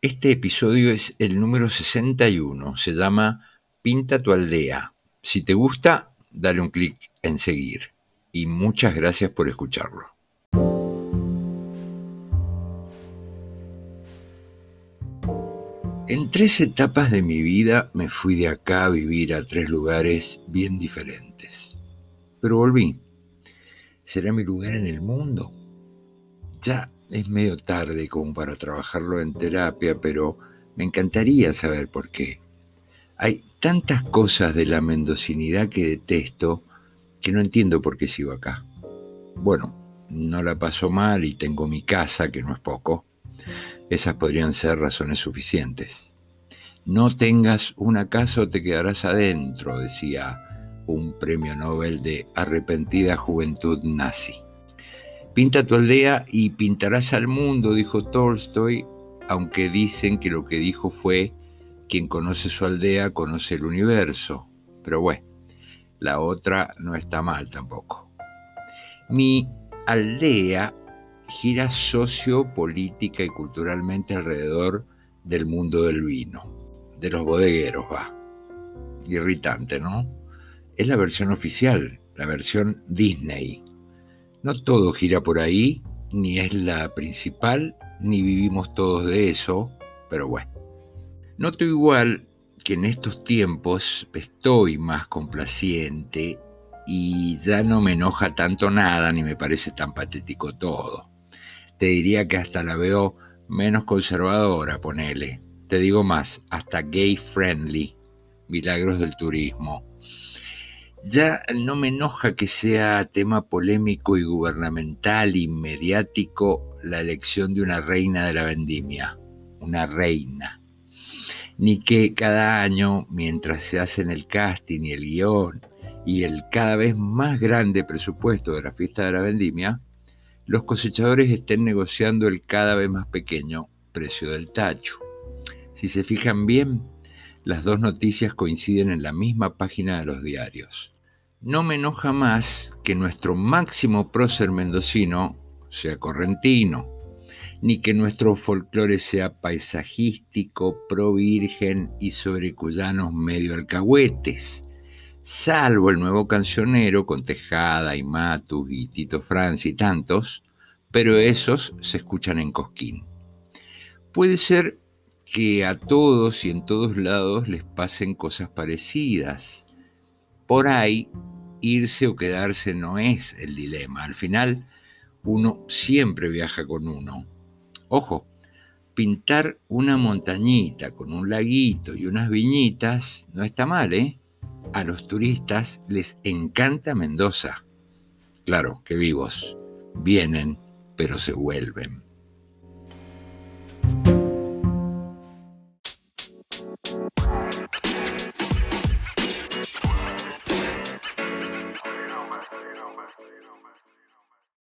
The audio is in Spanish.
Este episodio es el número 61, se llama Pinta tu aldea. Si te gusta, dale un clic en seguir. Y muchas gracias por escucharlo. En tres etapas de mi vida me fui de acá a vivir a tres lugares bien diferentes. Pero volví. ¿Será mi lugar en el mundo? Ya es medio tarde como para trabajarlo en terapia, pero me encantaría saber por qué. Hay tantas cosas de la mendocinidad que detesto que no entiendo por qué sigo acá. Bueno, no la paso mal y tengo mi casa, que no es poco. Esas podrían ser razones suficientes. No tengas una casa o te quedarás adentro, decía un premio Nobel de arrepentida juventud nazi. Pinta tu aldea y pintarás al mundo, dijo Tolstoy, aunque dicen que lo que dijo fue, quien conoce su aldea conoce el universo. Pero bueno, la otra no está mal tampoco. Mi aldea gira sociopolítica y culturalmente alrededor del mundo del vino, de los bodegueros, va. Irritante, ¿no? Es la versión oficial, la versión Disney. No todo gira por ahí, ni es la principal, ni vivimos todos de eso, pero bueno. Noto igual que en estos tiempos estoy más complaciente y ya no me enoja tanto nada ni me parece tan patético todo. Te diría que hasta la veo menos conservadora, ponele. Te digo más, hasta gay friendly. Milagros del turismo. Ya no me enoja que sea tema polémico y gubernamental y mediático la elección de una reina de la vendimia, una reina. Ni que cada año, mientras se hacen el casting y el guion y el cada vez más grande presupuesto de la fiesta de la vendimia, los cosechadores estén negociando el cada vez más pequeño precio del tacho. Si se fijan bien, las dos noticias coinciden en la misma página de los diarios. No me enoja más que nuestro máximo prócer mendocino sea correntino, ni que nuestro folclore sea paisajístico, pro virgen y sobre cuyanos medio alcahuetes, salvo el nuevo cancionero con Tejada y Matus y Tito Francia y tantos, pero esos se escuchan en Cosquín. Puede ser que a todos y en todos lados les pasen cosas parecidas. Por ahí, irse o quedarse no es el dilema. Al final, uno siempre viaja con uno. Ojo, pintar una montañita con un laguito y unas viñitas no está mal, ¿eh? A los turistas les encanta Mendoza. Claro, que vivos. Vienen, pero se vuelven.